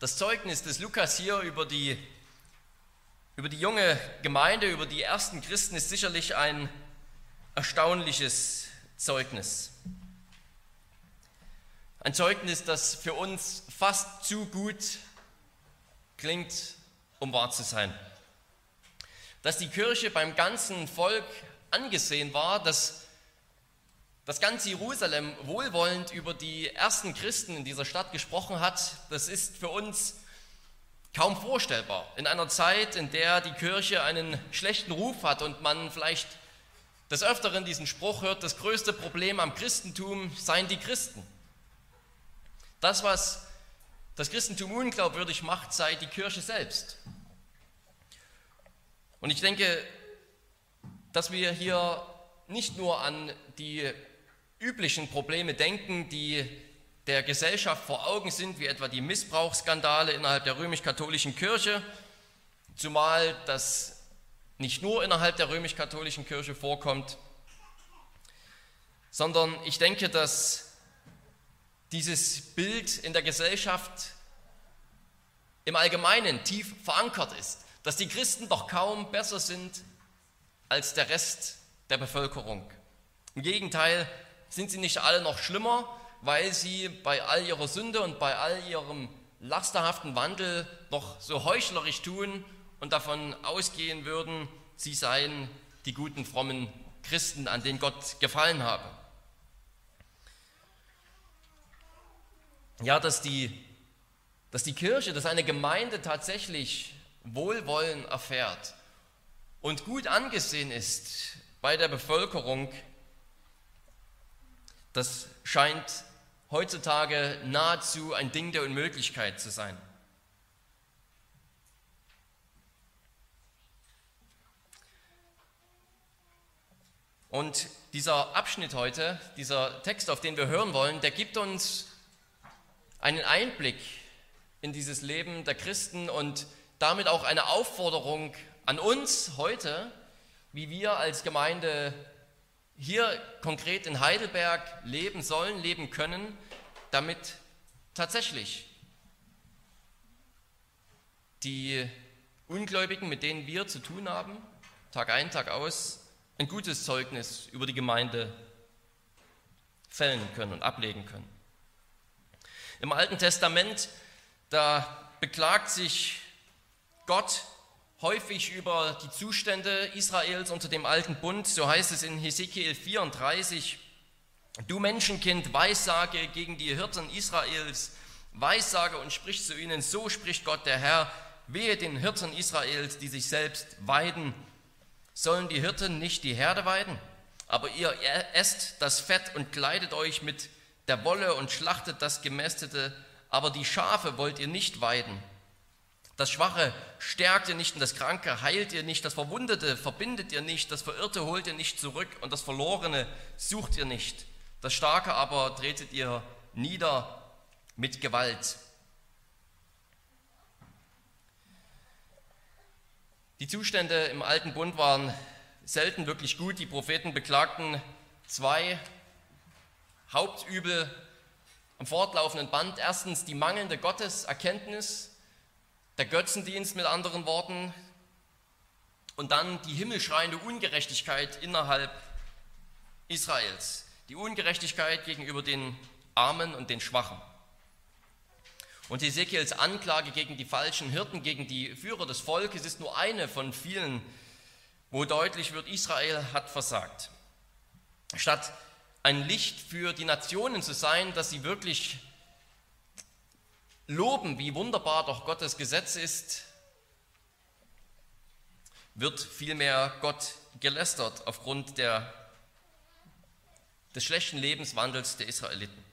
Das Zeugnis des Lukas hier über die, über die junge Gemeinde, über die ersten Christen ist sicherlich ein erstaunliches Zeugnis. Ein Zeugnis, das für uns fast zu gut klingt, um wahr zu sein. Dass die Kirche beim ganzen Volk angesehen war, dass das ganze Jerusalem wohlwollend über die ersten Christen in dieser Stadt gesprochen hat, das ist für uns kaum vorstellbar. In einer Zeit, in der die Kirche einen schlechten Ruf hat und man vielleicht des Öfteren diesen Spruch hört, das größte Problem am Christentum seien die Christen. Das, was das Christentum unglaubwürdig macht, sei die Kirche selbst. Und ich denke, dass wir hier nicht nur an die üblichen Probleme denken, die der Gesellschaft vor Augen sind, wie etwa die Missbrauchsskandale innerhalb der römisch-katholischen Kirche, zumal das nicht nur innerhalb der römisch-katholischen Kirche vorkommt, sondern ich denke, dass dieses Bild in der Gesellschaft im Allgemeinen tief verankert ist, dass die Christen doch kaum besser sind als der Rest der Bevölkerung. Im Gegenteil, sind sie nicht alle noch schlimmer, weil sie bei all ihrer Sünde und bei all ihrem lasterhaften Wandel noch so heuchlerisch tun und davon ausgehen würden, sie seien die guten, frommen Christen, an denen Gott gefallen habe. Ja, dass die, dass die Kirche, dass eine Gemeinde tatsächlich Wohlwollen erfährt und gut angesehen ist bei der Bevölkerung, das scheint heutzutage nahezu ein Ding der Unmöglichkeit zu sein. Und dieser Abschnitt heute, dieser Text, auf den wir hören wollen, der gibt uns einen Einblick in dieses Leben der Christen und damit auch eine Aufforderung an uns heute, wie wir als Gemeinde hier konkret in Heidelberg leben sollen, leben können, damit tatsächlich die Ungläubigen, mit denen wir zu tun haben, Tag ein, Tag aus, ein gutes Zeugnis über die Gemeinde fällen können und ablegen können. Im Alten Testament, da beklagt sich Gott häufig über die Zustände Israels unter dem alten Bund. So heißt es in Hesekiel 34, du Menschenkind, weissage gegen die Hirten Israels, weissage und sprich zu ihnen, so spricht Gott der Herr, wehe den Hirten Israels, die sich selbst weiden. Sollen die Hirten nicht die Herde weiden? Aber ihr esst das Fett und kleidet euch mit der Wolle und schlachtet das Gemästete, aber die Schafe wollt ihr nicht weiden. Das Schwache stärkt ihr nicht und das Kranke heilt ihr nicht, das Verwundete verbindet ihr nicht, das Verirrte holt ihr nicht zurück und das Verlorene sucht ihr nicht. Das Starke aber tretet ihr nieder mit Gewalt. Die Zustände im alten Bund waren selten wirklich gut. Die Propheten beklagten zwei Hauptübel am fortlaufenden Band. Erstens die mangelnde Gotteserkenntnis der Götzendienst mit anderen Worten und dann die himmelschreiende Ungerechtigkeit innerhalb Israels, die Ungerechtigkeit gegenüber den Armen und den Schwachen. Und Ezekiels Anklage gegen die falschen Hirten, gegen die Führer des Volkes ist nur eine von vielen, wo deutlich wird, Israel hat versagt. Statt ein Licht für die Nationen zu sein, dass sie wirklich loben, wie wunderbar doch Gottes Gesetz ist, wird vielmehr Gott gelästert aufgrund der, des schlechten Lebenswandels der Israeliten.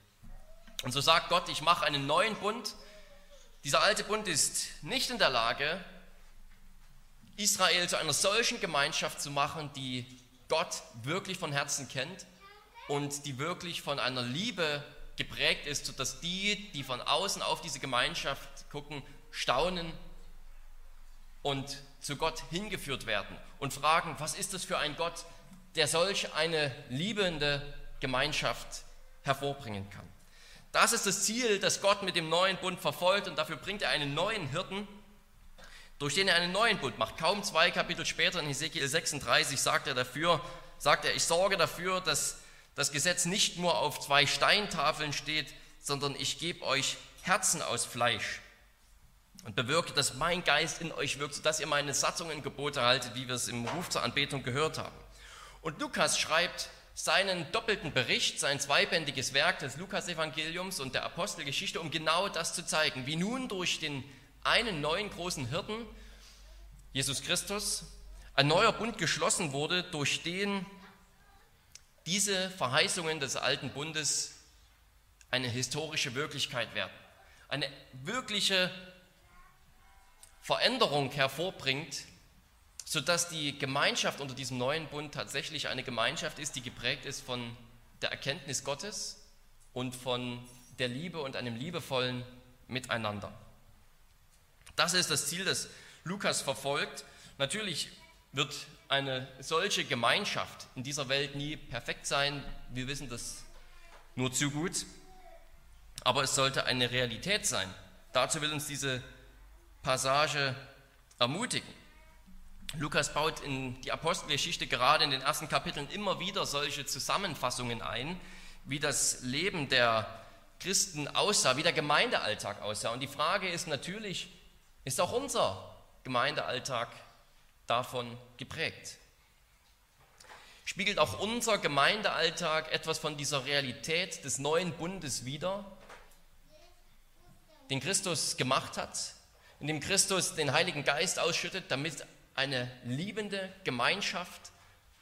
Und so sagt Gott, ich mache einen neuen Bund. Dieser alte Bund ist nicht in der Lage, Israel zu einer solchen Gemeinschaft zu machen, die Gott wirklich von Herzen kennt und die wirklich von einer Liebe geprägt ist, sodass die, die von außen auf diese Gemeinschaft gucken, staunen und zu Gott hingeführt werden und fragen, was ist das für ein Gott, der solch eine liebende Gemeinschaft hervorbringen kann. Das ist das Ziel, das Gott mit dem neuen Bund verfolgt und dafür bringt er einen neuen Hirten, durch den er einen neuen Bund macht. Kaum zwei Kapitel später in Ezekiel 36 sagt er dafür, sagt er, ich sorge dafür, dass das Gesetz nicht nur auf zwei Steintafeln steht, sondern ich gebe euch Herzen aus Fleisch und bewirke, dass mein Geist in euch wirkt, sodass ihr meine Satzungen, Gebote haltet, wie wir es im Ruf zur Anbetung gehört haben. Und Lukas schreibt seinen doppelten Bericht, sein zweibändiges Werk des Lukasevangeliums und der Apostelgeschichte, um genau das zu zeigen, wie nun durch den einen neuen großen Hirten, Jesus Christus, ein neuer Bund geschlossen wurde, durch den diese Verheißungen des alten Bundes eine historische Wirklichkeit werden, eine wirkliche Veränderung hervorbringt, sodass die Gemeinschaft unter diesem neuen Bund tatsächlich eine Gemeinschaft ist, die geprägt ist von der Erkenntnis Gottes und von der Liebe und einem liebevollen Miteinander. Das ist das Ziel, das Lukas verfolgt. Natürlich wird eine solche Gemeinschaft in dieser Welt nie perfekt sein. Wir wissen das nur zu gut. Aber es sollte eine Realität sein. Dazu will uns diese Passage ermutigen. Lukas baut in die Apostelgeschichte gerade in den ersten Kapiteln immer wieder solche Zusammenfassungen ein, wie das Leben der Christen aussah, wie der Gemeindealltag aussah. Und die Frage ist natürlich, ist auch unser Gemeindealltag davon geprägt? Spiegelt auch unser Gemeindealltag etwas von dieser Realität des neuen Bundes wider, den Christus gemacht hat, in dem Christus den Heiligen Geist ausschüttet, damit eine liebende Gemeinschaft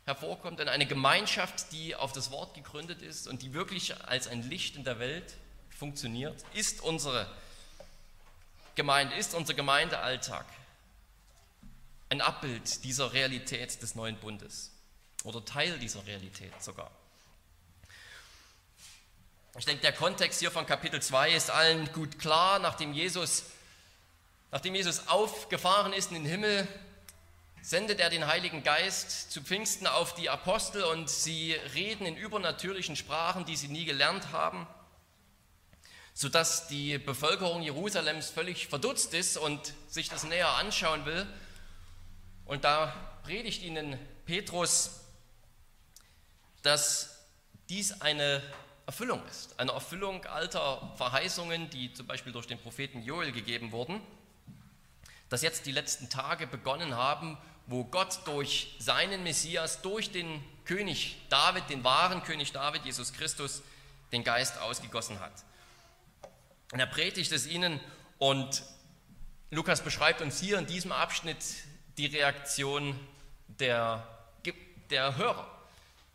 hervorkommt und eine Gemeinschaft, die auf das Wort gegründet ist und die wirklich als ein Licht in der Welt funktioniert, ist unsere Gemeinde, ist unser Gemeindealltag ein Abbild dieser Realität des neuen Bundes oder Teil dieser Realität sogar. Ich denke, der Kontext hier von Kapitel 2 ist allen gut klar, nachdem Jesus, nachdem Jesus aufgefahren ist in den Himmel, sendet er den Heiligen Geist zu Pfingsten auf die Apostel und sie reden in übernatürlichen Sprachen, die sie nie gelernt haben, sodass die Bevölkerung Jerusalems völlig verdutzt ist und sich das näher anschauen will. Und da predigt ihnen Petrus, dass dies eine Erfüllung ist, eine Erfüllung alter Verheißungen, die zum Beispiel durch den Propheten Joel gegeben wurden, dass jetzt die letzten Tage begonnen haben, wo Gott durch seinen Messias, durch den König David, den wahren König David, Jesus Christus, den Geist ausgegossen hat. Und er predigt es ihnen und Lukas beschreibt uns hier in diesem Abschnitt die Reaktion der, der Hörer.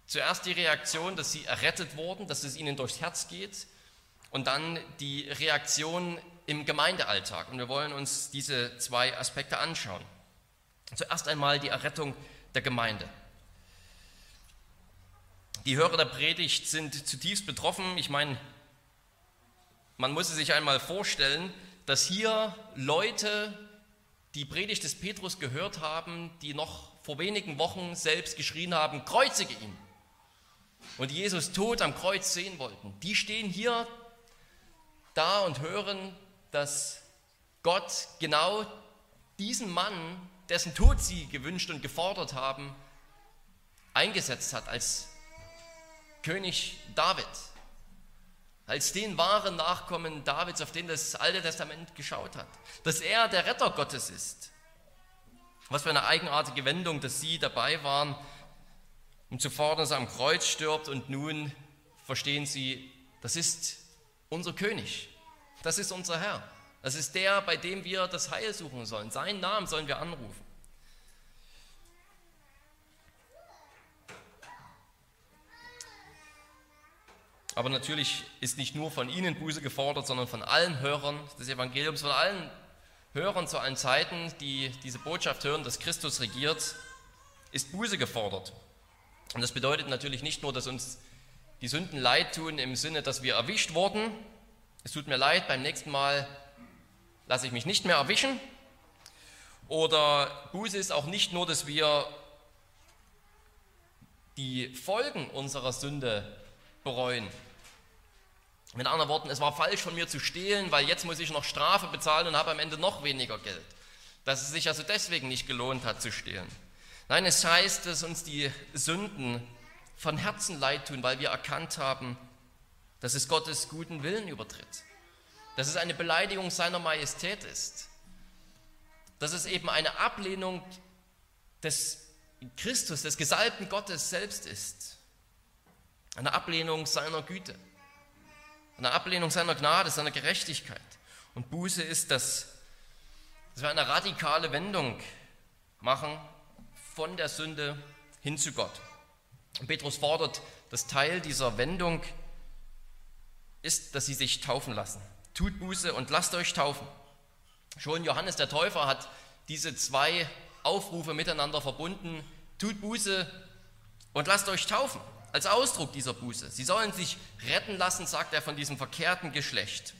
Zuerst die Reaktion, dass sie errettet wurden, dass es ihnen durchs Herz geht und dann die Reaktion im Gemeindealltag. Und wir wollen uns diese zwei Aspekte anschauen. Zuerst einmal die Errettung der Gemeinde. Die Hörer der Predigt sind zutiefst betroffen. Ich meine, man muss sich einmal vorstellen, dass hier Leute die Predigt des Petrus gehört haben, die noch vor wenigen Wochen selbst geschrien haben, kreuzige ihn. Und Jesus tot am Kreuz sehen wollten. Die stehen hier da und hören, dass Gott genau diesen Mann dessen Tod sie gewünscht und gefordert haben, eingesetzt hat als König David, als den wahren Nachkommen Davids, auf den das Alte Testament geschaut hat, dass er der Retter Gottes ist. Was für eine eigenartige Wendung, dass sie dabei waren, um zu fordern, dass er am Kreuz stirbt und nun verstehen sie, das ist unser König, das ist unser Herr. Das ist der, bei dem wir das Heil suchen sollen. Seinen Namen sollen wir anrufen. Aber natürlich ist nicht nur von Ihnen Buße gefordert, sondern von allen Hörern des Evangeliums, von allen Hörern zu allen Zeiten, die diese Botschaft hören, dass Christus regiert, ist Buße gefordert. Und das bedeutet natürlich nicht nur, dass uns die Sünden leid tun im Sinne, dass wir erwischt wurden. Es tut mir leid, beim nächsten Mal lasse ich mich nicht mehr erwischen. Oder Buße ist auch nicht nur, dass wir die Folgen unserer Sünde bereuen. Mit anderen Worten, es war falsch von mir zu stehlen, weil jetzt muss ich noch Strafe bezahlen und habe am Ende noch weniger Geld. Dass es sich also deswegen nicht gelohnt hat zu stehlen. Nein, es heißt, dass uns die Sünden von Herzen leid tun, weil wir erkannt haben, dass es Gottes guten Willen übertritt. Dass es eine Beleidigung seiner Majestät ist. Dass es eben eine Ablehnung des Christus, des gesalbten Gottes selbst ist. Eine Ablehnung seiner Güte. Eine Ablehnung seiner Gnade, seiner Gerechtigkeit. Und Buße ist, dass, dass wir eine radikale Wendung machen von der Sünde hin zu Gott. Und Petrus fordert, dass Teil dieser Wendung ist, dass sie sich taufen lassen. Tut Buße und lasst euch taufen. Schon Johannes der Täufer hat diese zwei Aufrufe miteinander verbunden. Tut Buße und lasst euch taufen als Ausdruck dieser Buße. Sie sollen sich retten lassen, sagt er, von diesem verkehrten Geschlecht.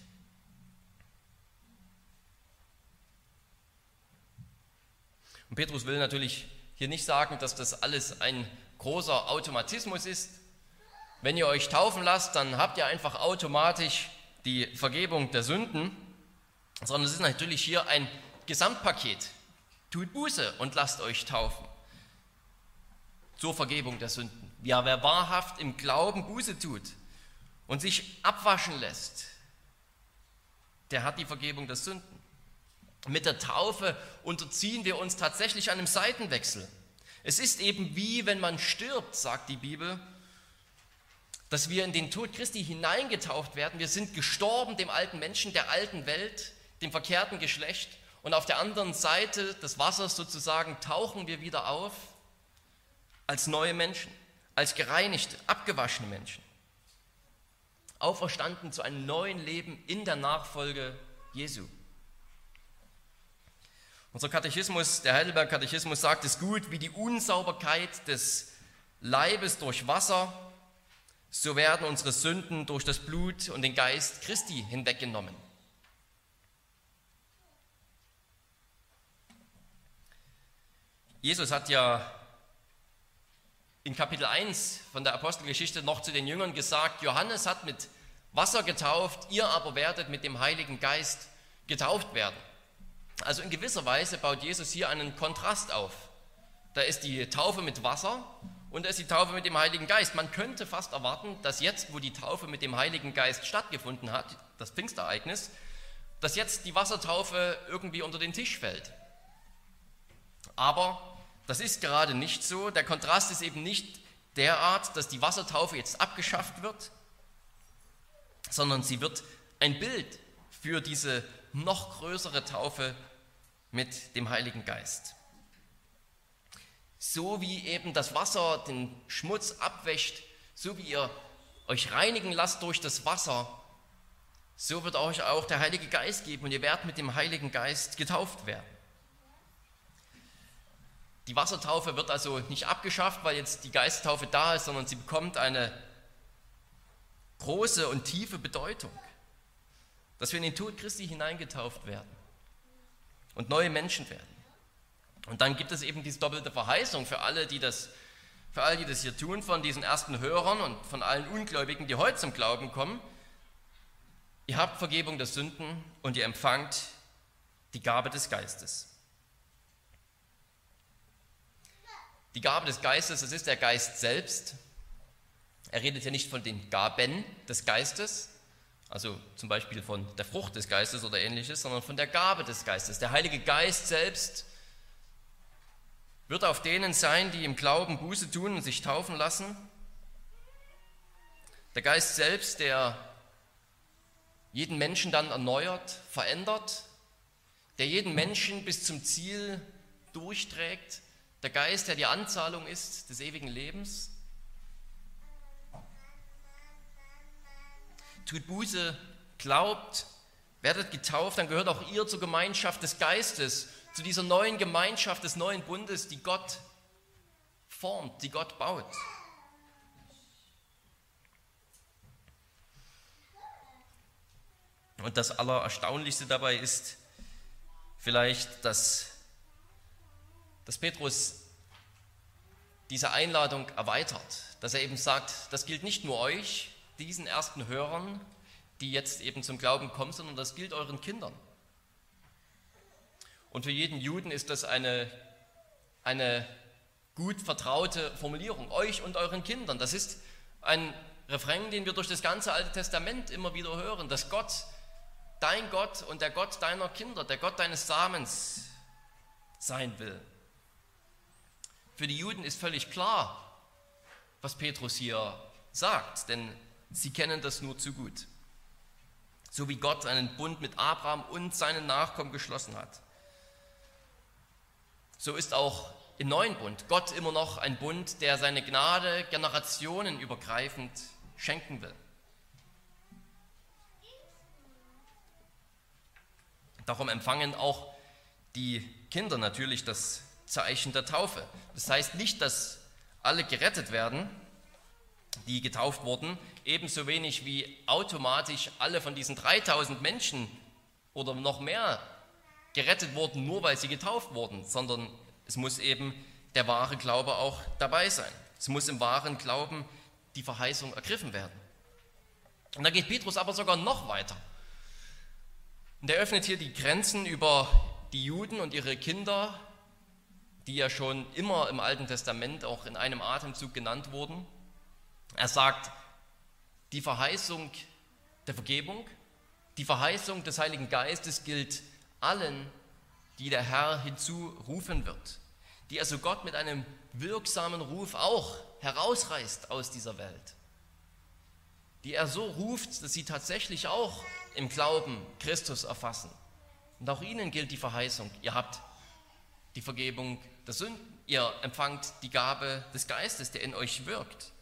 Und Petrus will natürlich hier nicht sagen, dass das alles ein großer Automatismus ist. Wenn ihr euch taufen lasst, dann habt ihr einfach automatisch die Vergebung der Sünden, sondern es ist natürlich hier ein Gesamtpaket. Tut Buße und lasst euch taufen zur Vergebung der Sünden. Ja, wer wahrhaft im Glauben Buße tut und sich abwaschen lässt, der hat die Vergebung der Sünden. Mit der Taufe unterziehen wir uns tatsächlich einem Seitenwechsel. Es ist eben wie wenn man stirbt, sagt die Bibel, dass wir in den Tod Christi hineingetauft werden. Wir sind gestorben dem alten Menschen, der alten Welt, dem verkehrten Geschlecht. Und auf der anderen Seite des Wassers sozusagen tauchen wir wieder auf als neue Menschen als gereinigte, abgewaschene Menschen, auferstanden zu einem neuen Leben in der Nachfolge Jesu. Unser Katechismus, der Heidelberg Katechismus sagt es gut, wie die Unsauberkeit des Leibes durch Wasser, so werden unsere Sünden durch das Blut und den Geist Christi hinweggenommen. Jesus hat ja in Kapitel 1 von der Apostelgeschichte noch zu den Jüngern gesagt, Johannes hat mit Wasser getauft, ihr aber werdet mit dem Heiligen Geist getauft werden. Also in gewisser Weise baut Jesus hier einen Kontrast auf. Da ist die Taufe mit Wasser und da ist die Taufe mit dem Heiligen Geist. Man könnte fast erwarten, dass jetzt, wo die Taufe mit dem Heiligen Geist stattgefunden hat, das Pfingstereignis, dass jetzt die Wassertaufe irgendwie unter den Tisch fällt. Aber das ist gerade nicht so. Der Kontrast ist eben nicht derart, dass die Wassertaufe jetzt abgeschafft wird, sondern sie wird ein Bild für diese noch größere Taufe mit dem Heiligen Geist. So wie eben das Wasser den Schmutz abwäscht, so wie ihr euch reinigen lasst durch das Wasser, so wird euch auch der Heilige Geist geben und ihr werdet mit dem Heiligen Geist getauft werden. Die Wassertaufe wird also nicht abgeschafft, weil jetzt die Geisttaufe da ist, sondern sie bekommt eine große und tiefe Bedeutung, dass wir in den Tod Christi hineingetauft werden und neue Menschen werden. Und dann gibt es eben diese doppelte Verheißung für alle, die das, für alle, die das hier tun, von diesen ersten Hörern und von allen Ungläubigen, die heute zum Glauben kommen. Ihr habt Vergebung der Sünden und ihr empfangt die Gabe des Geistes. Die Gabe des Geistes, das ist der Geist selbst. Er redet hier nicht von den Gaben des Geistes, also zum Beispiel von der Frucht des Geistes oder ähnliches, sondern von der Gabe des Geistes. Der Heilige Geist selbst wird auf denen sein, die im Glauben Buße tun und sich taufen lassen. Der Geist selbst, der jeden Menschen dann erneuert, verändert, der jeden Menschen bis zum Ziel durchträgt, der Geist, der die Anzahlung ist des ewigen Lebens. Tut Buße, glaubt, werdet getauft, dann gehört auch ihr zur Gemeinschaft des Geistes, zu dieser neuen Gemeinschaft des neuen Bundes, die Gott formt, die Gott baut. Und das Allererstaunlichste dabei ist vielleicht, dass dass Petrus diese Einladung erweitert, dass er eben sagt, das gilt nicht nur euch, diesen ersten Hörern, die jetzt eben zum Glauben kommen, sondern das gilt euren Kindern. Und für jeden Juden ist das eine, eine gut vertraute Formulierung, euch und euren Kindern. Das ist ein Refrain, den wir durch das ganze Alte Testament immer wieder hören, dass Gott, dein Gott und der Gott deiner Kinder, der Gott deines Samens sein will. Für die Juden ist völlig klar, was Petrus hier sagt, denn sie kennen das nur zu gut. So wie Gott einen Bund mit Abraham und seinen Nachkommen geschlossen hat. So ist auch im neuen Bund Gott immer noch ein Bund, der seine Gnade generationenübergreifend schenken will. Darum empfangen auch die Kinder natürlich das Zeichen der Taufe. Das heißt nicht, dass alle gerettet werden, die getauft wurden, ebenso wenig wie automatisch alle von diesen 3000 Menschen oder noch mehr gerettet wurden, nur weil sie getauft wurden, sondern es muss eben der wahre Glaube auch dabei sein. Es muss im wahren Glauben die Verheißung ergriffen werden. Und da geht Petrus aber sogar noch weiter. Und er öffnet hier die Grenzen über die Juden und ihre Kinder, die ja schon immer im Alten Testament auch in einem Atemzug genannt wurden. Er sagt, die Verheißung der Vergebung, die Verheißung des Heiligen Geistes gilt allen, die der Herr hinzurufen wird, die also Gott mit einem wirksamen Ruf auch herausreißt aus dieser Welt, die er so ruft, dass sie tatsächlich auch im Glauben Christus erfassen. Und auch ihnen gilt die Verheißung, ihr habt die Vergebung der Sünden, ihr empfangt die Gabe des Geistes, der in euch wirkt.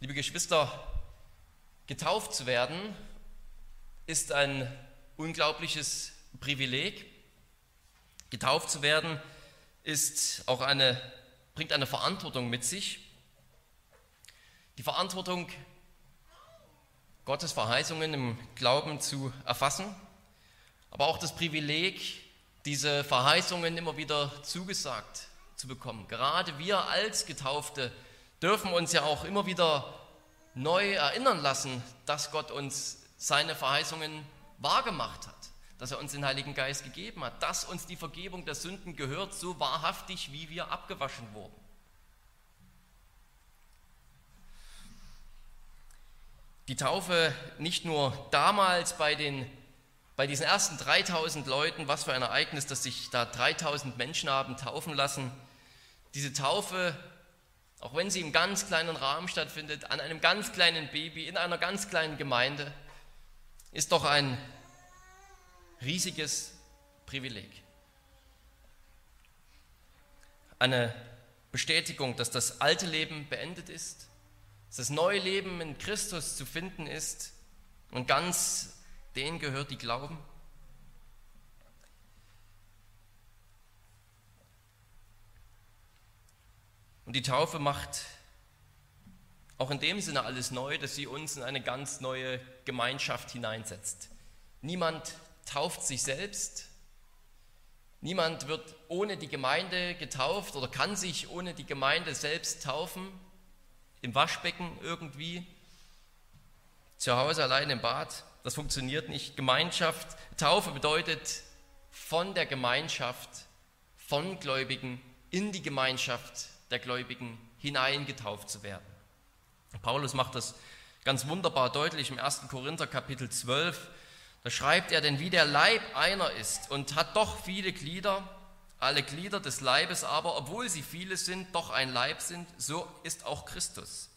Liebe Geschwister, getauft zu werden ist ein unglaubliches Privileg. Getauft zu werden ist auch eine, bringt eine Verantwortung mit sich. Die Verantwortung, Gottes Verheißungen im Glauben zu erfassen, aber auch das Privileg, diese Verheißungen immer wieder zugesagt zu bekommen. Gerade wir als Getaufte dürfen uns ja auch immer wieder neu erinnern lassen, dass Gott uns seine Verheißungen wahrgemacht hat, dass er uns den Heiligen Geist gegeben hat, dass uns die Vergebung der Sünden gehört, so wahrhaftig, wie wir abgewaschen wurden. Die Taufe nicht nur damals bei, den, bei diesen ersten 3000 Leuten, was für ein Ereignis, dass sich da 3000 Menschen haben taufen lassen. Diese Taufe auch wenn sie im ganz kleinen Rahmen stattfindet, an einem ganz kleinen Baby, in einer ganz kleinen Gemeinde, ist doch ein riesiges Privileg. Eine Bestätigung, dass das alte Leben beendet ist, dass das neue Leben in Christus zu finden ist und ganz denen gehört, die glauben. Und die Taufe macht auch in dem Sinne alles neu, dass sie uns in eine ganz neue Gemeinschaft hineinsetzt. Niemand tauft sich selbst. Niemand wird ohne die Gemeinde getauft oder kann sich ohne die Gemeinde selbst taufen. Im Waschbecken irgendwie, zu Hause allein im Bad. Das funktioniert nicht. Gemeinschaft, Taufe bedeutet von der Gemeinschaft, von Gläubigen in die Gemeinschaft der Gläubigen hineingetauft zu werden. Paulus macht das ganz wunderbar deutlich im 1. Korinther Kapitel 12. Da schreibt er, denn wie der Leib einer ist und hat doch viele Glieder, alle Glieder des Leibes aber, obwohl sie viele sind, doch ein Leib sind, so ist auch Christus.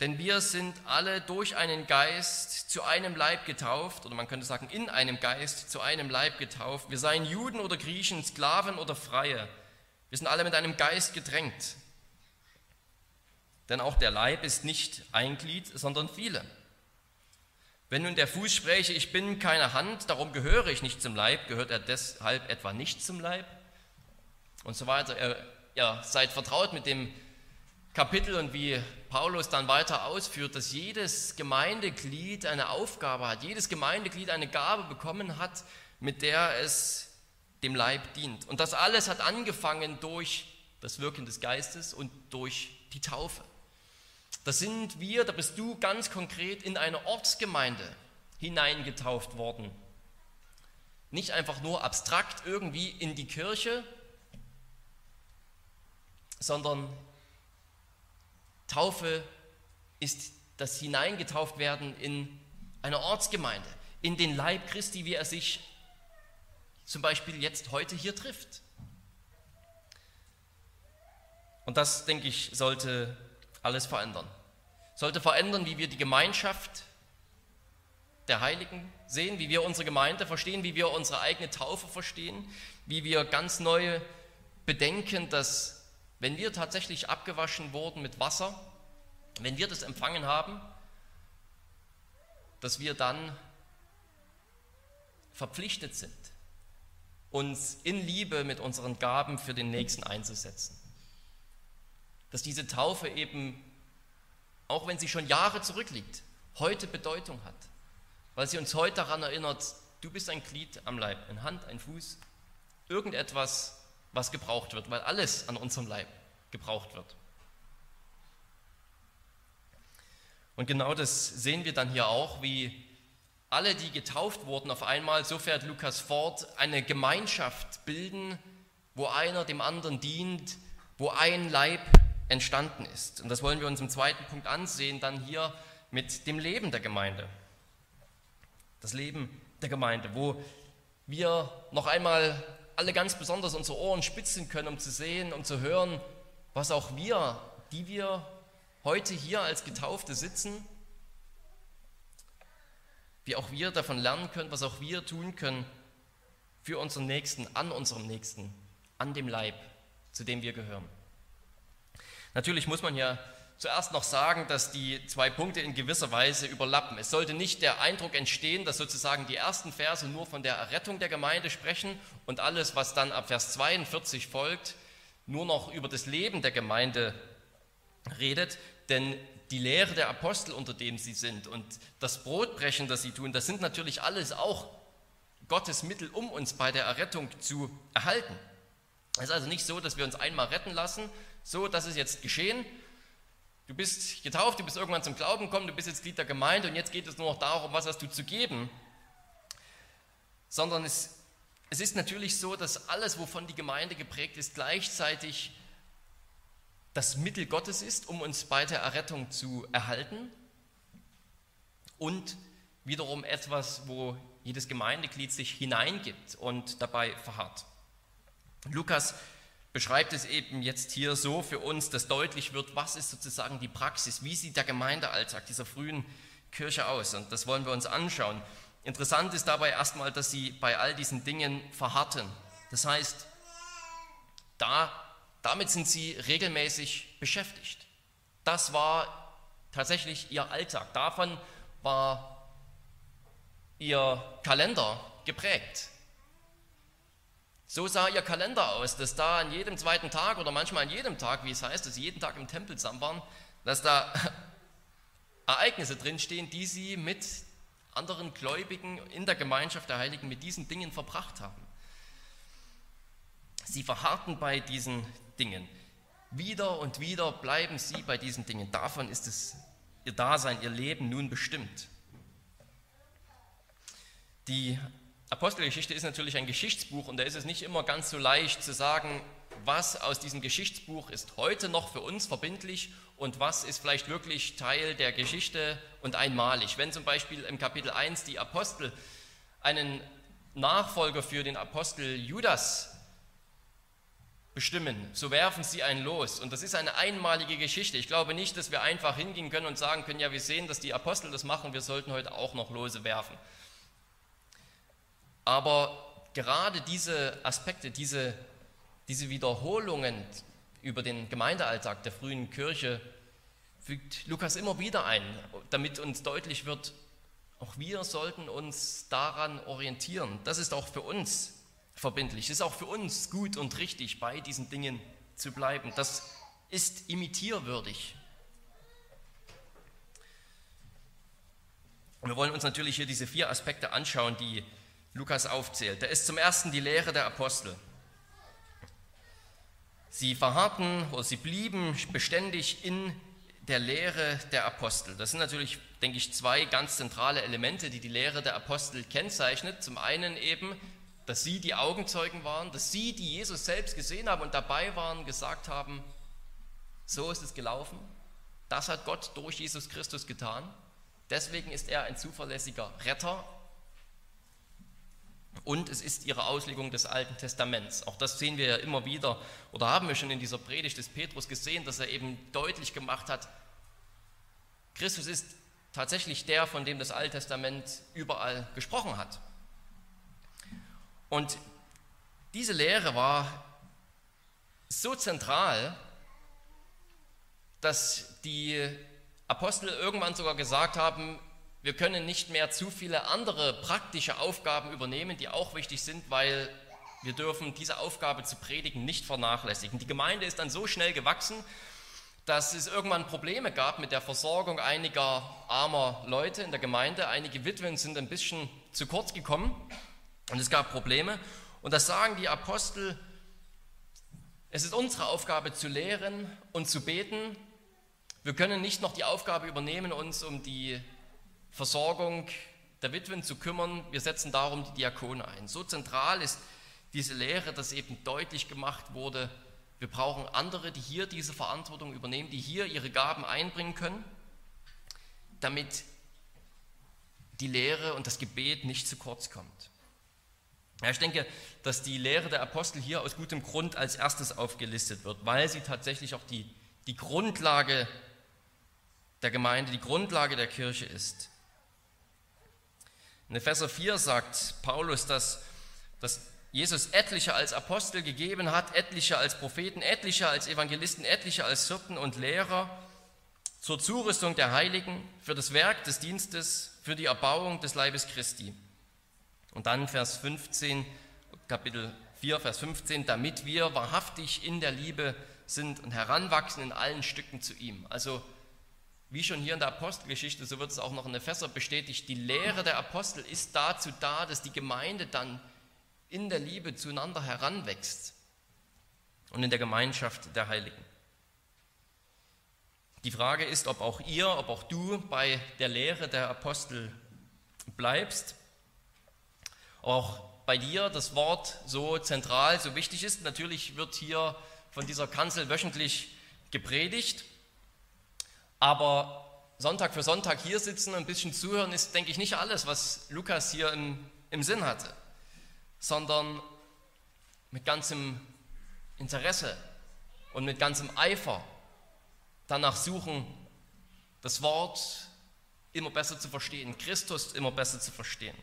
Denn wir sind alle durch einen Geist zu einem Leib getauft, oder man könnte sagen, in einem Geist zu einem Leib getauft. Wir seien Juden oder Griechen, Sklaven oder Freie. Wir sind alle mit einem Geist gedrängt. Denn auch der Leib ist nicht ein Glied, sondern viele. Wenn nun der Fuß spräche, ich bin keine Hand, darum gehöre ich nicht zum Leib, gehört er deshalb etwa nicht zum Leib? Und so weiter. Ihr seid vertraut mit dem Kapitel und wie Paulus dann weiter ausführt, dass jedes Gemeindeglied eine Aufgabe hat, jedes Gemeindeglied eine Gabe bekommen hat, mit der es dem Leib dient. Und das alles hat angefangen durch das Wirken des Geistes und durch die Taufe. Da sind wir, da bist du ganz konkret in eine Ortsgemeinde hineingetauft worden. Nicht einfach nur abstrakt irgendwie in die Kirche, sondern Taufe ist das Hineingetauft werden in eine Ortsgemeinde, in den Leib Christi, wie er sich zum Beispiel jetzt heute hier trifft. Und das, denke ich, sollte alles verändern. Sollte verändern, wie wir die Gemeinschaft der Heiligen sehen, wie wir unsere Gemeinde verstehen, wie wir unsere eigene Taufe verstehen, wie wir ganz neu bedenken, dass wenn wir tatsächlich abgewaschen wurden mit Wasser, wenn wir das empfangen haben, dass wir dann verpflichtet sind, uns in Liebe mit unseren Gaben für den Nächsten einzusetzen. Dass diese Taufe eben, auch wenn sie schon Jahre zurückliegt, heute Bedeutung hat, weil sie uns heute daran erinnert, du bist ein Glied am Leib, eine Hand, ein Fuß, irgendetwas, was gebraucht wird, weil alles an unserem Leib gebraucht wird. Und genau das sehen wir dann hier auch, wie alle, die getauft wurden, auf einmal, so fährt Lukas fort, eine Gemeinschaft bilden, wo einer dem anderen dient, wo ein Leib entstanden ist. Und das wollen wir uns im zweiten Punkt ansehen, dann hier mit dem Leben der Gemeinde. Das Leben der Gemeinde, wo wir noch einmal alle ganz besonders unsere Ohren spitzen können, um zu sehen, um zu hören, was auch wir, die wir heute hier als Getaufte sitzen, wie auch wir davon lernen können, was auch wir tun können für unseren Nächsten, an unserem Nächsten, an dem Leib, zu dem wir gehören. Natürlich muss man ja zuerst noch sagen, dass die zwei Punkte in gewisser Weise überlappen. Es sollte nicht der Eindruck entstehen, dass sozusagen die ersten Verse nur von der Errettung der Gemeinde sprechen und alles, was dann ab Vers 42 folgt, nur noch über das Leben der Gemeinde redet, denn die Lehre der Apostel, unter dem sie sind, und das Brotbrechen, das sie tun, das sind natürlich alles auch Gottes Mittel, um uns bei der Errettung zu erhalten. Es ist also nicht so, dass wir uns einmal retten lassen, so, das ist jetzt geschehen. Du bist getauft, du bist irgendwann zum Glauben gekommen, du bist jetzt Glied der Gemeinde und jetzt geht es nur noch darum, was hast du zu geben. Sondern es, es ist natürlich so, dass alles, wovon die Gemeinde geprägt ist, gleichzeitig das Mittel Gottes ist, um uns bei der Errettung zu erhalten und wiederum etwas, wo jedes Gemeindeglied sich hineingibt und dabei verharrt. Lukas beschreibt es eben jetzt hier so für uns, dass deutlich wird, was ist sozusagen die Praxis, wie sieht der Gemeindealltag dieser frühen Kirche aus. Und das wollen wir uns anschauen. Interessant ist dabei erstmal, dass sie bei all diesen Dingen verharrten. Das heißt, da damit sind sie regelmäßig beschäftigt. Das war tatsächlich ihr Alltag. Davon war ihr Kalender geprägt. So sah ihr Kalender aus, dass da an jedem zweiten Tag oder manchmal an jedem Tag, wie es heißt, dass sie jeden Tag im Tempel zusammen waren, dass da Ereignisse drinstehen, die sie mit anderen Gläubigen in der Gemeinschaft der Heiligen mit diesen Dingen verbracht haben. Sie verharrten bei diesen Dingen. Wieder und wieder bleiben sie bei diesen Dingen. Davon ist es ihr Dasein, ihr Leben nun bestimmt. Die Apostelgeschichte ist natürlich ein Geschichtsbuch und da ist es nicht immer ganz so leicht zu sagen, was aus diesem Geschichtsbuch ist heute noch für uns verbindlich und was ist vielleicht wirklich Teil der Geschichte und einmalig. Wenn zum Beispiel im Kapitel 1 die Apostel einen Nachfolger für den Apostel Judas bestimmen, so werfen sie ein Los. Und das ist eine einmalige Geschichte. Ich glaube nicht, dass wir einfach hingehen können und sagen können, ja, wir sehen, dass die Apostel das machen, wir sollten heute auch noch Lose werfen. Aber gerade diese Aspekte, diese, diese Wiederholungen über den Gemeindealltag der frühen Kirche fügt Lukas immer wieder ein, damit uns deutlich wird, auch wir sollten uns daran orientieren. Das ist auch für uns verbindlich. Es ist auch für uns gut und richtig, bei diesen Dingen zu bleiben. Das ist imitierwürdig. wir wollen uns natürlich hier diese vier Aspekte anschauen, die Lukas aufzählt. Da ist zum ersten die Lehre der Apostel. Sie verharrten oder sie blieben beständig in der Lehre der Apostel. Das sind natürlich, denke ich, zwei ganz zentrale Elemente, die die Lehre der Apostel kennzeichnet. Zum einen eben, dass sie die Augenzeugen waren, dass sie, die Jesus selbst gesehen haben und dabei waren, gesagt haben, so ist es gelaufen. Das hat Gott durch Jesus Christus getan. Deswegen ist er ein zuverlässiger Retter. Und es ist ihre Auslegung des Alten Testaments. Auch das sehen wir ja immer wieder oder haben wir schon in dieser Predigt des Petrus gesehen, dass er eben deutlich gemacht hat, Christus ist tatsächlich der, von dem das Alte Testament überall gesprochen hat. Und diese Lehre war so zentral, dass die Apostel irgendwann sogar gesagt haben, wir können nicht mehr zu viele andere praktische Aufgaben übernehmen, die auch wichtig sind, weil wir dürfen diese Aufgabe zu predigen nicht vernachlässigen. Die Gemeinde ist dann so schnell gewachsen, dass es irgendwann Probleme gab mit der Versorgung einiger armer Leute in der Gemeinde. Einige Witwen sind ein bisschen zu kurz gekommen und es gab Probleme. Und das sagen die Apostel, es ist unsere Aufgabe zu lehren und zu beten. Wir können nicht noch die Aufgabe übernehmen, uns um die Versorgung der Witwen zu kümmern. Wir setzen darum die Diakone ein. So zentral ist diese Lehre, dass eben deutlich gemacht wurde, wir brauchen andere, die hier diese Verantwortung übernehmen, die hier ihre Gaben einbringen können, damit die Lehre und das Gebet nicht zu kurz kommt. Ja, ich denke, dass die Lehre der Apostel hier aus gutem Grund als erstes aufgelistet wird, weil sie tatsächlich auch die, die Grundlage der Gemeinde, die Grundlage der Kirche ist. In Epheser 4 sagt Paulus, dass, dass Jesus etliche als Apostel gegeben hat, etliche als Propheten, etliche als Evangelisten, etliche als Hirten und Lehrer zur Zurüstung der Heiligen, für das Werk des Dienstes, für die Erbauung des Leibes Christi. Und dann Vers 15, Kapitel 4, Vers 15, damit wir wahrhaftig in der Liebe sind und heranwachsen in allen Stücken zu ihm. Also wie schon hier in der Apostelgeschichte, so wird es auch noch in Epheser bestätigt, die Lehre der Apostel ist dazu da, dass die Gemeinde dann in der Liebe zueinander heranwächst und in der Gemeinschaft der Heiligen. Die Frage ist, ob auch ihr, ob auch du bei der Lehre der Apostel bleibst, auch bei dir das Wort so zentral, so wichtig ist. Natürlich wird hier von dieser Kanzel wöchentlich gepredigt, aber Sonntag für Sonntag hier sitzen und ein bisschen zuhören ist, denke ich, nicht alles, was Lukas hier im, im Sinn hatte sondern mit ganzem Interesse und mit ganzem Eifer danach suchen, das Wort immer besser zu verstehen, Christus immer besser zu verstehen.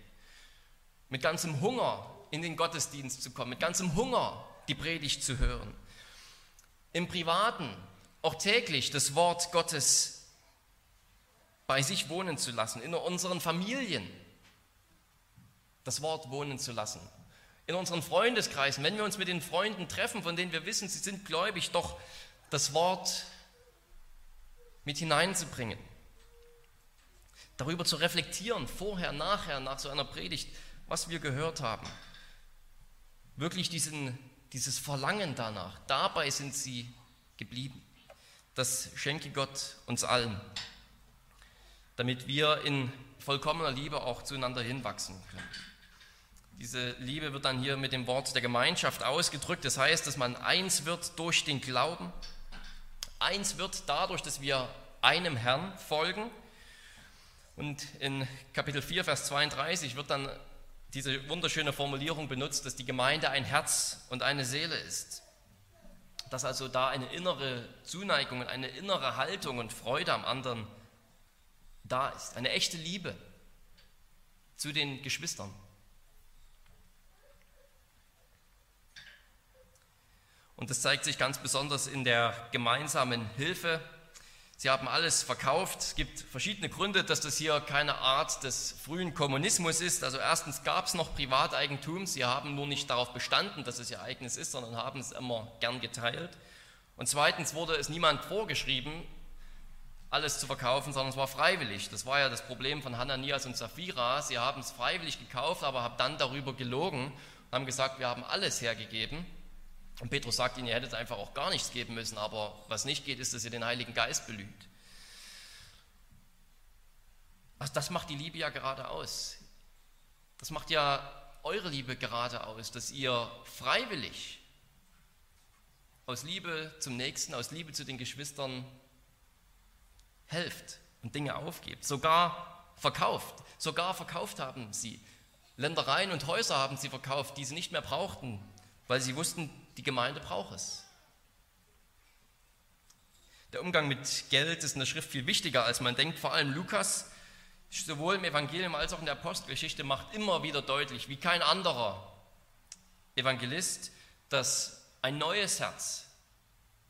Mit ganzem Hunger in den Gottesdienst zu kommen, mit ganzem Hunger die Predigt zu hören. Im Privaten auch täglich das Wort Gottes bei sich wohnen zu lassen, in unseren Familien das Wort wohnen zu lassen, in unseren Freundeskreisen, wenn wir uns mit den Freunden treffen, von denen wir wissen, sie sind gläubig, doch das Wort mit hineinzubringen. Darüber zu reflektieren, vorher, nachher, nach so einer Predigt, was wir gehört haben. Wirklich diesen, dieses Verlangen danach, dabei sind sie geblieben. Das schenke Gott uns allen, damit wir in vollkommener Liebe auch zueinander hinwachsen können. Diese Liebe wird dann hier mit dem Wort der Gemeinschaft ausgedrückt. Das heißt, dass man eins wird durch den Glauben, eins wird dadurch, dass wir einem Herrn folgen. Und in Kapitel 4, Vers 32 wird dann diese wunderschöne Formulierung benutzt, dass die Gemeinde ein Herz und eine Seele ist. Dass also da eine innere Zuneigung und eine innere Haltung und Freude am anderen da ist. Eine echte Liebe zu den Geschwistern. Und das zeigt sich ganz besonders in der gemeinsamen Hilfe. Sie haben alles verkauft. Es gibt verschiedene Gründe, dass das hier keine Art des frühen Kommunismus ist. Also erstens gab es noch Privateigentum. Sie haben nur nicht darauf bestanden, dass es ihr eigenes ist, sondern haben es immer gern geteilt. Und zweitens wurde es niemand vorgeschrieben, alles zu verkaufen, sondern es war freiwillig. Das war ja das Problem von Hananias und Sapphira. Sie haben es freiwillig gekauft, aber haben dann darüber gelogen und haben gesagt, wir haben alles hergegeben. Und Petrus sagt ihnen, ihr hättet einfach auch gar nichts geben müssen, aber was nicht geht, ist, dass ihr den Heiligen Geist belügt. Also das macht die Liebe ja gerade aus. Das macht ja eure Liebe gerade aus, dass ihr freiwillig aus Liebe zum Nächsten, aus Liebe zu den Geschwistern helft und Dinge aufgebt. Sogar verkauft. Sogar verkauft haben sie. Ländereien und Häuser haben sie verkauft, die sie nicht mehr brauchten, weil sie wussten, die Gemeinde braucht es. Der Umgang mit Geld ist in der Schrift viel wichtiger, als man denkt. Vor allem Lukas, sowohl im Evangelium als auch in der Apostelgeschichte, macht immer wieder deutlich, wie kein anderer Evangelist, dass ein neues Herz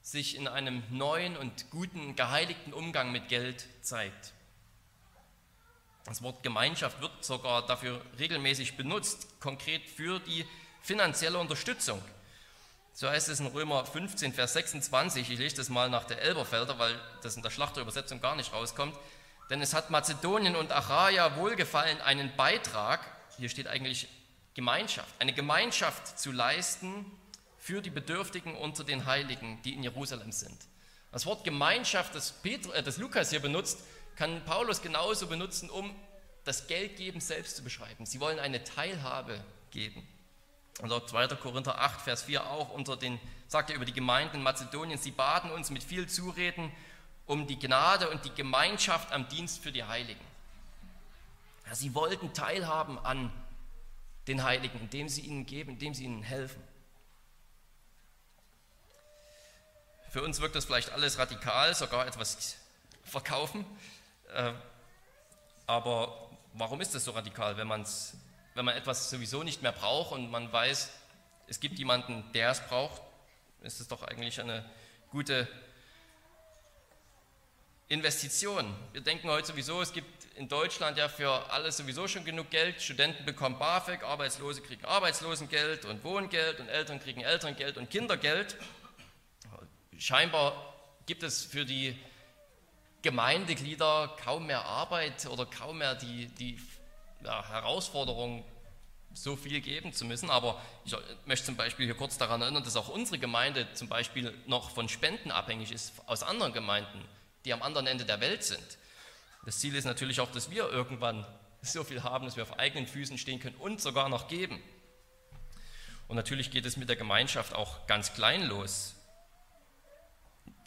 sich in einem neuen und guten, geheiligten Umgang mit Geld zeigt. Das Wort Gemeinschaft wird sogar dafür regelmäßig benutzt, konkret für die finanzielle Unterstützung. So heißt es in Römer 15, Vers 26, ich lese das mal nach der Elberfelder, weil das in der Schlachterübersetzung gar nicht rauskommt. Denn es hat Mazedonien und Achaia wohlgefallen, einen Beitrag, hier steht eigentlich Gemeinschaft, eine Gemeinschaft zu leisten für die Bedürftigen unter den Heiligen, die in Jerusalem sind. Das Wort Gemeinschaft, das, Petrus, äh, das Lukas hier benutzt, kann Paulus genauso benutzen, um das Geldgeben selbst zu beschreiben. Sie wollen eine Teilhabe geben. Und auch 2. Korinther 8, Vers 4 auch unter den, sagt er über die Gemeinden in Mazedonien, sie baten uns mit viel Zureden um die Gnade und die Gemeinschaft am Dienst für die Heiligen. Ja, sie wollten teilhaben an den Heiligen, indem sie ihnen geben, indem sie ihnen helfen. Für uns wirkt das vielleicht alles radikal, sogar etwas verkaufen. Äh, aber warum ist das so radikal, wenn, man's, wenn man etwas sowieso nicht mehr braucht und man weiß, es gibt jemanden, der es braucht, ist es doch eigentlich eine gute Investition. Wir denken heute sowieso, es gibt in Deutschland ja für alles sowieso schon genug Geld. Studenten bekommen BAföG, Arbeitslose kriegen Arbeitslosengeld und Wohngeld und Eltern kriegen Elterngeld und Kindergeld. Scheinbar gibt es für die Gemeindeglieder kaum mehr Arbeit oder kaum mehr die, die ja, Herausforderung, so viel geben zu müssen. Aber ich möchte zum Beispiel hier kurz daran erinnern, dass auch unsere Gemeinde zum Beispiel noch von Spenden abhängig ist aus anderen Gemeinden, die am anderen Ende der Welt sind. Das Ziel ist natürlich auch, dass wir irgendwann so viel haben, dass wir auf eigenen Füßen stehen können und sogar noch geben. Und natürlich geht es mit der Gemeinschaft auch ganz klein los.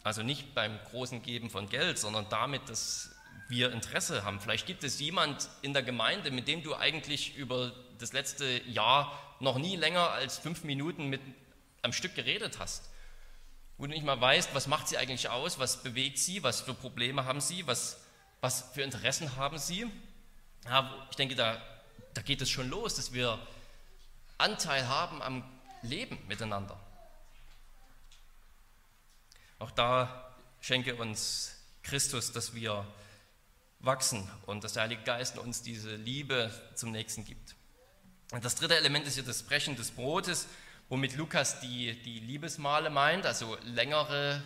Also nicht beim großen Geben von Geld, sondern damit, dass wir Interesse haben. Vielleicht gibt es jemand in der Gemeinde, mit dem du eigentlich über das letzte Jahr noch nie länger als fünf Minuten mit am Stück geredet hast. Wo du nicht mal weißt, was macht sie eigentlich aus, was bewegt sie, was für Probleme haben sie, was, was für Interessen haben sie. Ja, ich denke, da, da geht es schon los, dass wir Anteil haben am Leben miteinander. Auch da schenke uns Christus, dass wir wachsen und dass der Heilige Geist uns diese Liebe zum Nächsten gibt. Und das dritte Element ist hier das Brechen des Brotes, womit Lukas die, die Liebesmale meint, also längere,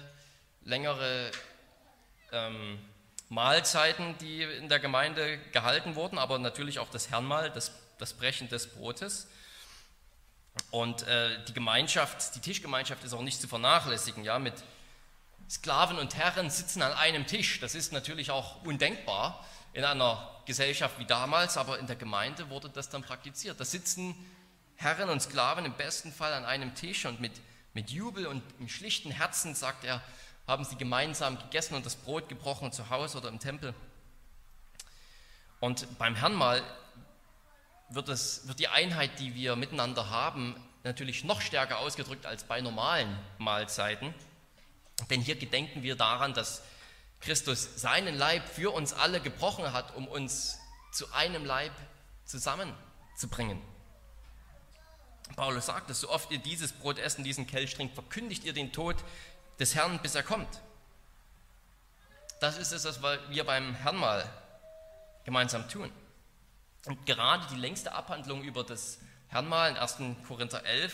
längere ähm, Mahlzeiten, die in der Gemeinde gehalten wurden, aber natürlich auch das Herrnmahl, das, das Brechen des Brotes. Und äh, die Gemeinschaft, die Tischgemeinschaft ist auch nicht zu vernachlässigen, ja, mit Sklaven und Herren sitzen an einem Tisch. Das ist natürlich auch undenkbar in einer Gesellschaft wie damals, aber in der Gemeinde wurde das dann praktiziert. Da sitzen Herren und Sklaven im besten Fall an einem Tisch und mit, mit Jubel und im schlichten Herzen, sagt er, haben sie gemeinsam gegessen und das Brot gebrochen zu Hause oder im Tempel. Und beim Herrnmal wird, es, wird die Einheit, die wir miteinander haben, natürlich noch stärker ausgedrückt als bei normalen Mahlzeiten. Denn hier gedenken wir daran, dass Christus seinen Leib für uns alle gebrochen hat, um uns zu einem Leib zusammenzubringen. Paulus sagt es, so oft ihr dieses Brot essen, diesen Kelch trinkt, verkündigt ihr den Tod des Herrn, bis er kommt. Das ist es, was wir beim Herrn mal gemeinsam tun. Und gerade die längste Abhandlung über das Herrnmal in 1. Korinther 11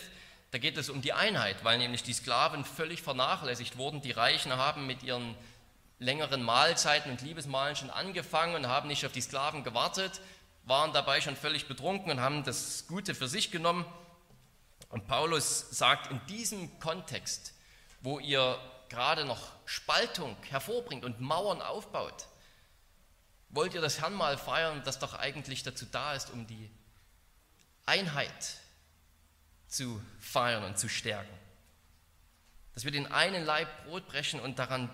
da geht es um die Einheit, weil nämlich die Sklaven völlig vernachlässigt wurden. Die Reichen haben mit ihren längeren Mahlzeiten und Liebesmahlen schon angefangen und haben nicht auf die Sklaven gewartet, waren dabei schon völlig betrunken und haben das Gute für sich genommen. Und Paulus sagt, in diesem Kontext, wo ihr gerade noch Spaltung hervorbringt und Mauern aufbaut, wollt ihr das Herrn mal feiern, das doch eigentlich dazu da ist, um die Einheit zu feiern und zu stärken. Dass wir den einen Leib Brot brechen und daran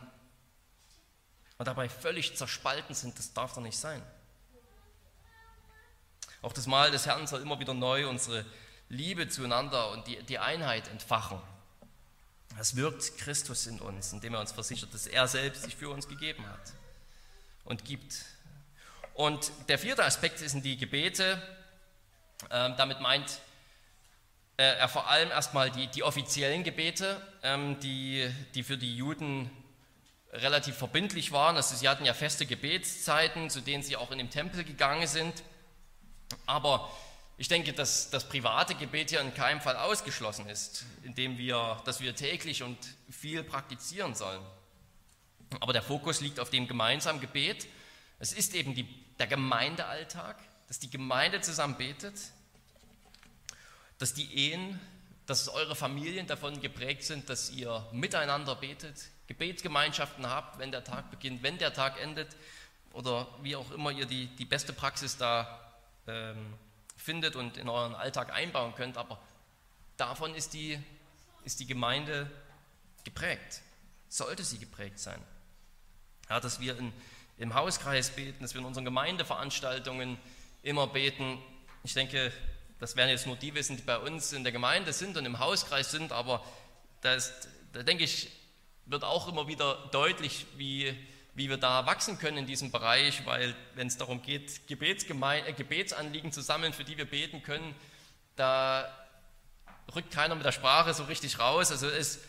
und dabei völlig zerspalten sind, das darf doch nicht sein. Auch das Mahl des Herrn soll immer wieder neu unsere Liebe zueinander und die, die Einheit entfachen. Das wirkt Christus in uns, indem er uns versichert, dass er selbst sich für uns gegeben hat und gibt. Und der vierte Aspekt sind die Gebete. Ähm, damit meint äh, er vor allem erstmal die, die offiziellen Gebete, ähm, die, die für die Juden relativ verbindlich waren. Also sie hatten ja feste Gebetszeiten, zu denen sie auch in den Tempel gegangen sind. Aber ich denke, dass das private Gebet ja in keinem Fall ausgeschlossen ist, indem wir, dass wir täglich und viel praktizieren sollen. Aber der Fokus liegt auf dem gemeinsamen Gebet. Es ist eben die, der Gemeindealltag, dass die Gemeinde zusammen betet, dass die Ehen, dass eure Familien davon geprägt sind, dass ihr miteinander betet, Gebetsgemeinschaften habt, wenn der Tag beginnt, wenn der Tag endet oder wie auch immer ihr die, die beste Praxis da ähm, findet und in euren Alltag einbauen könnt. Aber davon ist die, ist die Gemeinde geprägt, sollte sie geprägt sein. Ja, dass wir in, im Hauskreis beten, dass wir in unseren Gemeindeveranstaltungen immer beten. Ich denke, das werden jetzt nur die wissen, die bei uns in der Gemeinde sind und im Hauskreis sind, aber da, ist, da denke ich, wird auch immer wieder deutlich, wie, wie wir da wachsen können in diesem Bereich, weil wenn es darum geht, äh, Gebetsanliegen zu sammeln, für die wir beten können, da rückt keiner mit der Sprache so richtig raus. Also es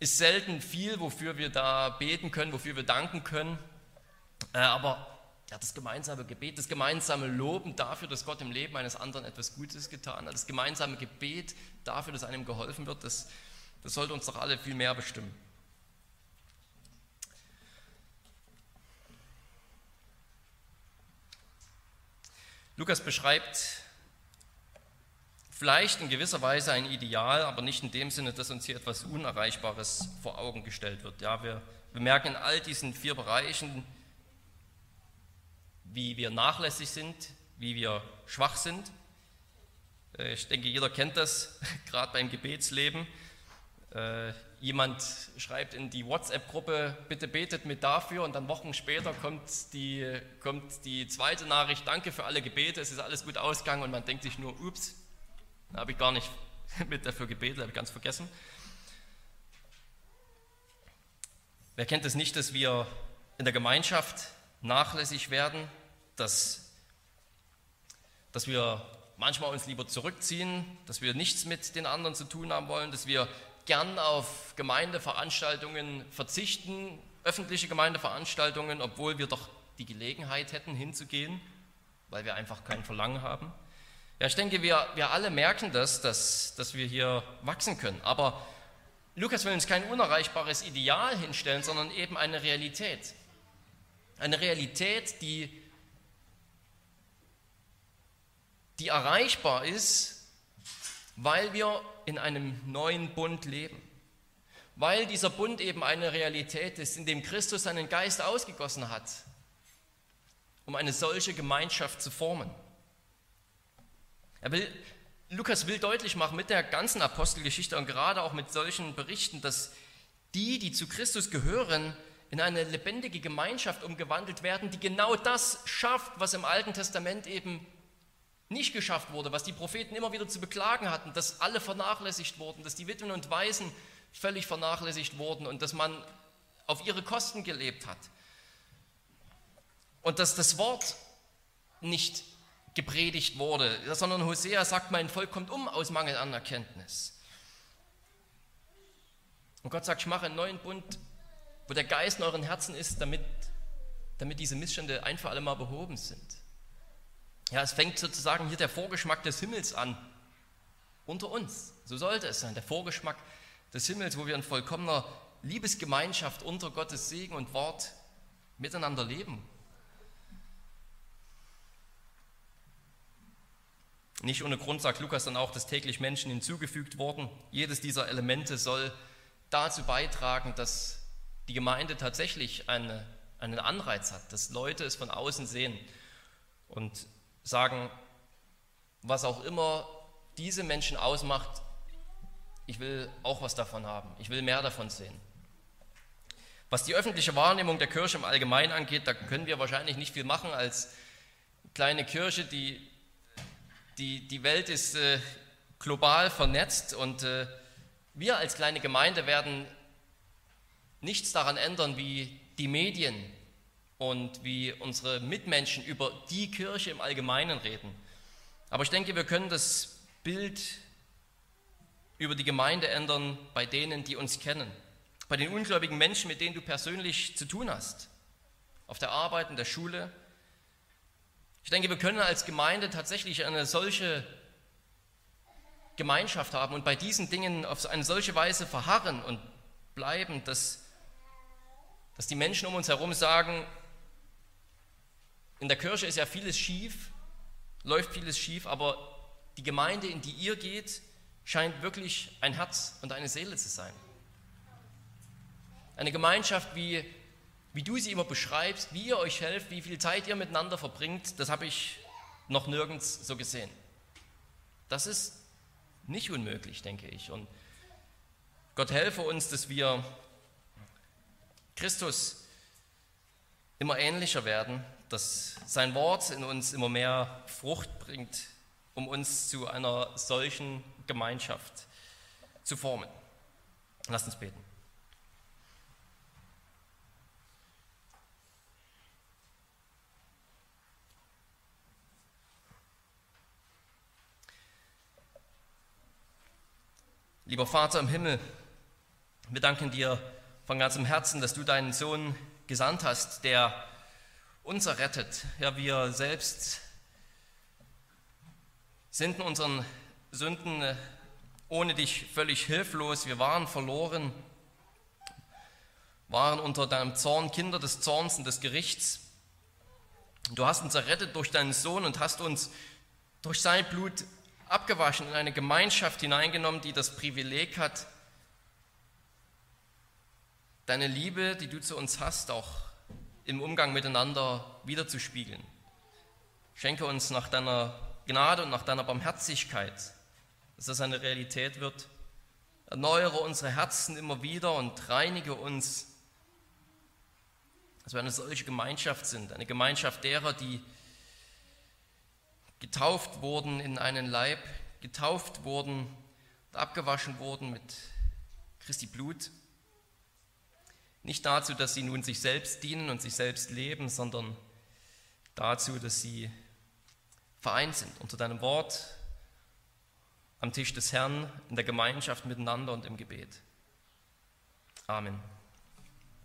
ist selten viel, wofür wir da beten können, wofür wir danken können. Äh, aber ja, das gemeinsame Gebet, das gemeinsame Loben dafür, dass Gott im Leben eines anderen etwas Gutes getan hat, das gemeinsame Gebet dafür, dass einem geholfen wird, das, das sollte uns doch alle viel mehr bestimmen. Lukas beschreibt vielleicht in gewisser Weise ein Ideal, aber nicht in dem Sinne, dass uns hier etwas Unerreichbares vor Augen gestellt wird. Ja, wir, wir merken in all diesen vier Bereichen, wie wir nachlässig sind, wie wir schwach sind. Äh, ich denke, jeder kennt das, gerade beim Gebetsleben. Äh, jemand schreibt in die WhatsApp-Gruppe, bitte betet mit dafür und dann Wochen später kommt die, kommt die zweite Nachricht, danke für alle Gebete, es ist alles gut ausgegangen und man denkt sich nur, ups, da habe ich gar nicht mit dafür gebetet, habe ich ganz vergessen. Wer kennt es nicht, dass wir in der Gemeinschaft nachlässig werden, dass, dass wir manchmal uns lieber zurückziehen, dass wir nichts mit den anderen zu tun haben wollen, dass wir gern auf Gemeindeveranstaltungen verzichten, öffentliche Gemeindeveranstaltungen, obwohl wir doch die Gelegenheit hätten, hinzugehen, weil wir einfach kein Verlangen haben. Ja, ich denke, wir, wir alle merken das, dass, dass wir hier wachsen können. Aber Lukas will uns kein unerreichbares Ideal hinstellen, sondern eben eine Realität. Eine Realität, die, die erreichbar ist, weil wir in einem neuen Bund leben. Weil dieser Bund eben eine Realität ist, in dem Christus seinen Geist ausgegossen hat, um eine solche Gemeinschaft zu formen. Er will, Lukas will deutlich machen mit der ganzen Apostelgeschichte und gerade auch mit solchen Berichten, dass die, die zu Christus gehören, in eine lebendige Gemeinschaft umgewandelt werden, die genau das schafft, was im Alten Testament eben nicht geschafft wurde, was die Propheten immer wieder zu beklagen hatten, dass alle vernachlässigt wurden, dass die Witwen und Waisen völlig vernachlässigt wurden und dass man auf ihre Kosten gelebt hat. Und dass das Wort nicht gepredigt wurde, sondern Hosea sagt, mein Volk kommt um aus Mangel an Erkenntnis. Und Gott sagt, ich mache einen neuen Bund, wo der Geist in euren Herzen ist, damit, damit diese Missstände ein für alle Mal behoben sind. Ja, es fängt sozusagen hier der Vorgeschmack des Himmels an. Unter uns. So sollte es sein. Der Vorgeschmack des Himmels, wo wir in vollkommener Liebesgemeinschaft unter Gottes Segen und Wort miteinander leben. Nicht ohne Grund sagt Lukas dann auch, dass täglich Menschen hinzugefügt wurden. Jedes dieser Elemente soll dazu beitragen, dass die Gemeinde tatsächlich eine, einen Anreiz hat, dass Leute es von außen sehen und sagen, was auch immer diese Menschen ausmacht, ich will auch was davon haben, ich will mehr davon sehen. Was die öffentliche Wahrnehmung der Kirche im Allgemeinen angeht, da können wir wahrscheinlich nicht viel machen als kleine Kirche, die die, die Welt ist äh, global vernetzt und äh, wir als kleine Gemeinde werden nichts daran ändern, wie die Medien und wie unsere Mitmenschen über die Kirche im Allgemeinen reden. Aber ich denke, wir können das Bild über die Gemeinde ändern bei denen, die uns kennen, bei den ungläubigen Menschen, mit denen du persönlich zu tun hast, auf der Arbeit, in der Schule, ich denke, wir können als Gemeinde tatsächlich eine solche Gemeinschaft haben und bei diesen Dingen auf eine solche Weise verharren und bleiben, dass, dass die Menschen um uns herum sagen, in der Kirche ist ja vieles schief, läuft vieles schief, aber die Gemeinde, in die ihr geht, scheint wirklich ein Herz und eine Seele zu sein. Eine Gemeinschaft wie wie du sie immer beschreibst, wie ihr euch helft, wie viel Zeit ihr miteinander verbringt, das habe ich noch nirgends so gesehen. Das ist nicht unmöglich, denke ich. Und Gott helfe uns, dass wir Christus immer ähnlicher werden, dass sein Wort in uns immer mehr Frucht bringt, um uns zu einer solchen Gemeinschaft zu formen. Lasst uns beten. Lieber Vater im Himmel, wir danken dir von ganzem Herzen, dass du deinen Sohn gesandt hast, der uns errettet. Ja, wir selbst sind in unseren Sünden ohne dich völlig hilflos. Wir waren verloren, waren unter deinem Zorn Kinder des Zorns und des Gerichts. Du hast uns errettet durch deinen Sohn und hast uns durch sein Blut abgewaschen, in eine Gemeinschaft hineingenommen, die das Privileg hat, deine Liebe, die du zu uns hast, auch im Umgang miteinander wiederzuspiegeln. Schenke uns nach deiner Gnade und nach deiner Barmherzigkeit, dass das eine Realität wird. Erneuere unsere Herzen immer wieder und reinige uns, dass wir eine solche Gemeinschaft sind, eine Gemeinschaft derer, die getauft wurden in einen Leib, getauft wurden und abgewaschen wurden mit Christi Blut. Nicht dazu, dass sie nun sich selbst dienen und sich selbst leben, sondern dazu, dass sie vereint sind unter deinem Wort, am Tisch des Herrn, in der Gemeinschaft miteinander und im Gebet. Amen.